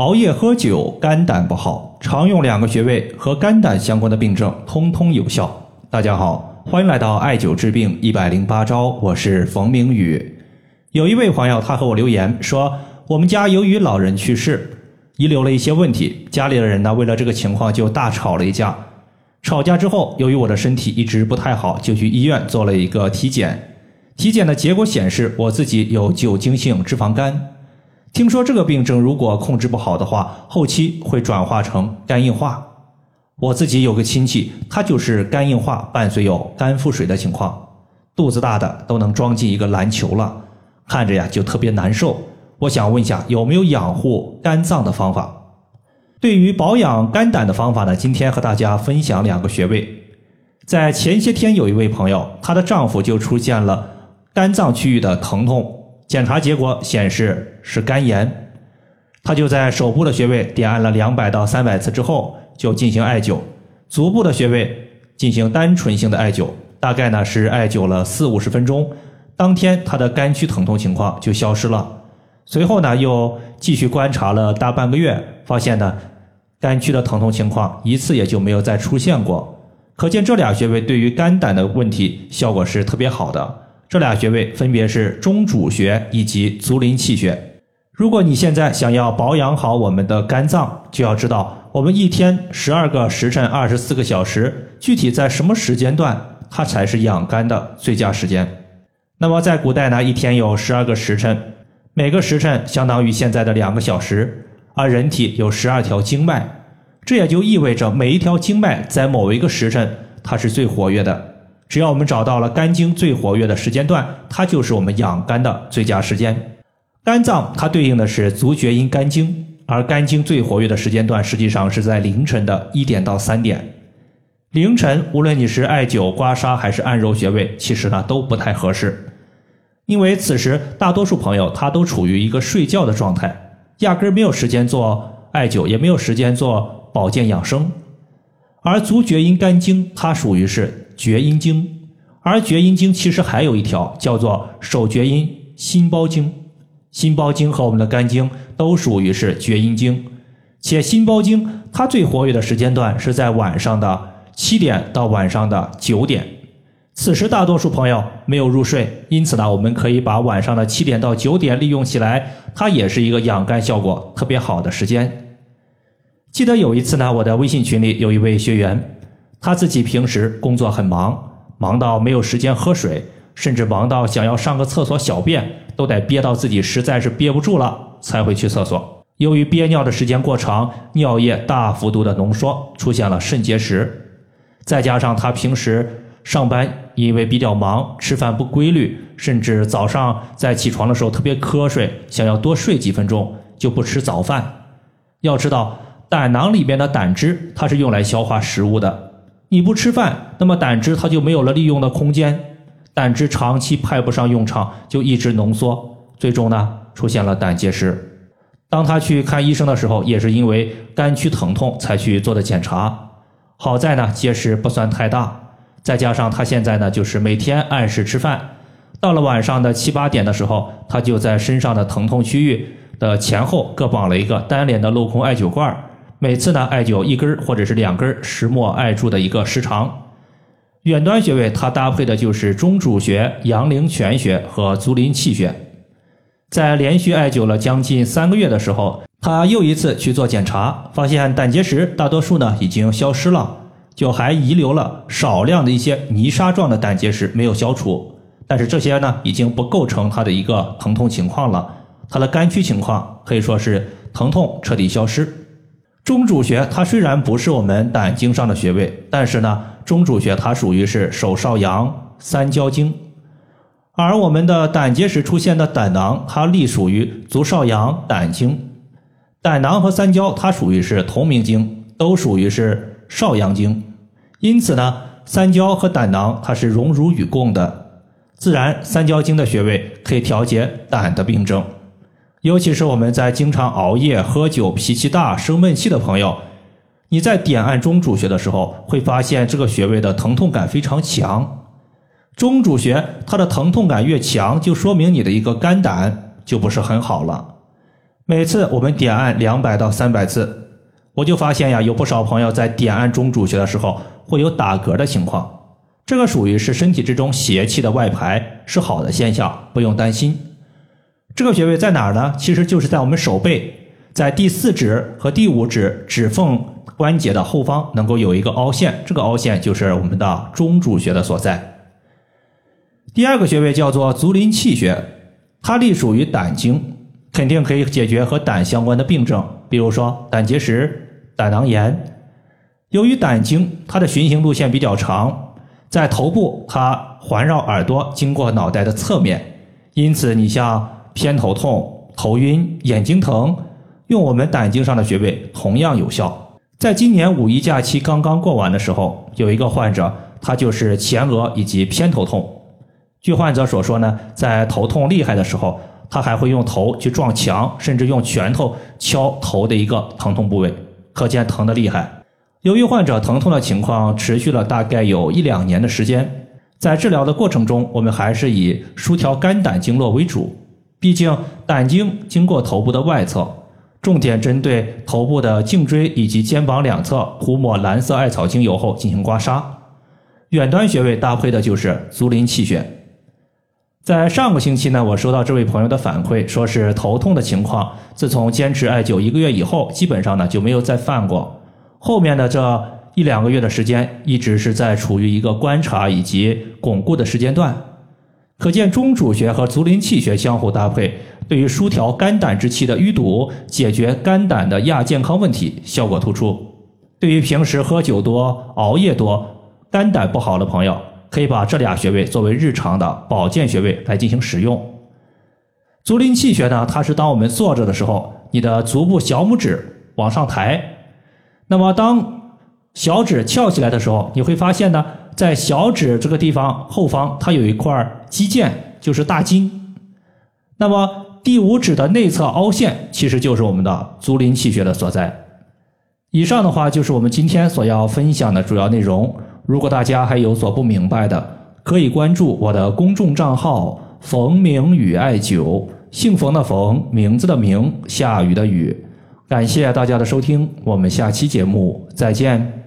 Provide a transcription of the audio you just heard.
熬夜喝酒，肝胆不好，常用两个穴位和肝胆相关的病症，通通有效。大家好，欢迎来到艾灸治病一百零八招，我是冯明宇。有一位朋友，他和我留言说，我们家由于老人去世，遗留了一些问题，家里的人呢，为了这个情况就大吵了一架。吵架之后，由于我的身体一直不太好，就去医院做了一个体检。体检的结果显示，我自己有酒精性脂肪肝。听说这个病症如果控制不好的话，后期会转化成肝硬化。我自己有个亲戚，他就是肝硬化伴随有肝腹水的情况，肚子大的都能装进一个篮球了，看着呀就特别难受。我想问一下，有没有养护肝脏的方法？对于保养肝胆的方法呢？今天和大家分享两个穴位。在前些天，有一位朋友，她的丈夫就出现了肝脏区域的疼痛。检查结果显示是肝炎，他就在手部的穴位点按了两百到三百次之后，就进行艾灸；足部的穴位进行单纯性的艾灸，大概呢是艾灸了四五十分钟，当天他的肝区疼痛情况就消失了。随后呢又继续观察了大半个月，发现呢肝区的疼痛情况一次也就没有再出现过，可见这俩穴位对于肝胆的问题效果是特别好的。这俩穴位分别是中主穴以及足临气穴。如果你现在想要保养好我们的肝脏，就要知道我们一天十二个时辰，二十四个小时，具体在什么时间段，它才是养肝的最佳时间。那么在古代呢，一天有十二个时辰，每个时辰相当于现在的两个小时，而人体有十二条经脉，这也就意味着每一条经脉在某一个时辰，它是最活跃的。只要我们找到了肝经最活跃的时间段，它就是我们养肝的最佳时间。肝脏它对应的是足厥阴肝经，而肝经最活跃的时间段实际上是在凌晨的一点到三点。凌晨，无论你是艾灸、刮痧还是按揉穴位，其实呢都不太合适，因为此时大多数朋友他都处于一个睡觉的状态，压根儿没有时间做艾灸，也没有时间做保健养生。而足厥阴肝经，它属于是。厥阴经，而厥阴经其实还有一条叫做手厥阴心包经，心包经和我们的肝经都属于是厥阴经，且心包经它最活跃的时间段是在晚上的七点到晚上的九点，此时大多数朋友没有入睡，因此呢，我们可以把晚上的七点到九点利用起来，它也是一个养肝效果特别好的时间。记得有一次呢，我的微信群里有一位学员。他自己平时工作很忙，忙到没有时间喝水，甚至忙到想要上个厕所小便都得憋到自己实在是憋不住了才会去厕所。由于憋尿的时间过长，尿液大幅度的浓缩，出现了肾结石。再加上他平时上班因为比较忙，吃饭不规律，甚至早上在起床的时候特别瞌睡，想要多睡几分钟就不吃早饭。要知道，胆囊里边的胆汁它是用来消化食物的。你不吃饭，那么胆汁它就没有了利用的空间，胆汁长期派不上用场，就一直浓缩，最终呢出现了胆结石。当他去看医生的时候，也是因为肝区疼痛才去做的检查。好在呢结石不算太大，再加上他现在呢就是每天按时吃饭，到了晚上的七八点的时候，他就在身上的疼痛区域的前后各绑了一个单联的镂空艾灸罐儿。每次呢，艾灸一根或者是两根石墨艾柱的一个时长。远端穴位它搭配的就是中主穴、阳陵泉穴和足临气穴。在连续艾灸了将近三个月的时候，他又一次去做检查，发现胆结石大多数呢已经消失了，就还遗留了少量的一些泥沙状的胆结石没有消除。但是这些呢已经不构成他的一个疼痛情况了，他的肝区情况可以说是疼痛彻底消失。中主穴它虽然不是我们胆经上的穴位，但是呢，中主穴它属于是手少阳三焦经，而我们的胆结石出现的胆囊，它隶属于足少阳胆经，胆囊和三焦它属于是同名经，都属于是少阳经，因此呢，三焦和胆囊它是荣辱与共的，自然三焦经的穴位可以调节胆的病症。尤其是我们在经常熬夜、喝酒、脾气大、生闷气的朋友，你在点按中主穴的时候，会发现这个穴位的疼痛感非常强。中主穴它的疼痛感越强，就说明你的一个肝胆就不是很好了。每次我们点按两百到三百次，我就发现呀，有不少朋友在点按中主穴的时候会有打嗝的情况，这个属于是身体之中邪气的外排，是好的现象，不用担心。这个穴位在哪儿呢？其实就是在我们手背，在第四指和第五指指缝关节的后方，能够有一个凹陷，这个凹陷就是我们的中主穴的所在。第二个穴位叫做足临气穴，它隶属于胆经，肯定可以解决和胆相关的病症，比如说胆结石、胆囊炎。由于胆经它的循行路线比较长，在头部它环绕耳朵，经过脑袋的侧面，因此你像。偏头痛、头晕、眼睛疼，用我们胆经上的穴位同样有效。在今年五一假期刚刚过完的时候，有一个患者，他就是前额以及偏头痛。据患者所说呢，在头痛厉害的时候，他还会用头去撞墙，甚至用拳头敲头的一个疼痛部位，可见疼的厉害。由于患者疼痛的情况持续了大概有一两年的时间，在治疗的过程中，我们还是以疏调肝胆经络为主。毕竟胆经经过头部的外侧，重点针对头部的颈椎以及肩膀两侧涂抹蓝色艾草精油后进行刮痧。远端穴位搭配的就是足临气穴。在上个星期呢，我收到这位朋友的反馈，说是头痛的情况，自从坚持艾灸一个月以后，基本上呢就没有再犯过。后面的这一两个月的时间，一直是在处于一个观察以及巩固的时间段。可见中主穴和足临气穴相互搭配，对于疏调肝胆之气的淤堵、解决肝胆的亚健康问题效果突出。对于平时喝酒多、熬夜多、肝胆不好的朋友，可以把这俩穴位作为日常的保健穴位来进行使用。足临气穴呢，它是当我们坐着的时候，你的足部小拇指往上抬，那么当小指翘起来的时候，你会发现呢。在小指这个地方后方，它有一块肌腱，就是大筋。那么第五指的内侧凹陷，其实就是我们的足临气穴的所在。以上的话就是我们今天所要分享的主要内容。如果大家还有所不明白的，可以关注我的公众账号“冯明宇艾灸”，姓冯的冯，名字的名，下雨的雨。感谢大家的收听，我们下期节目再见。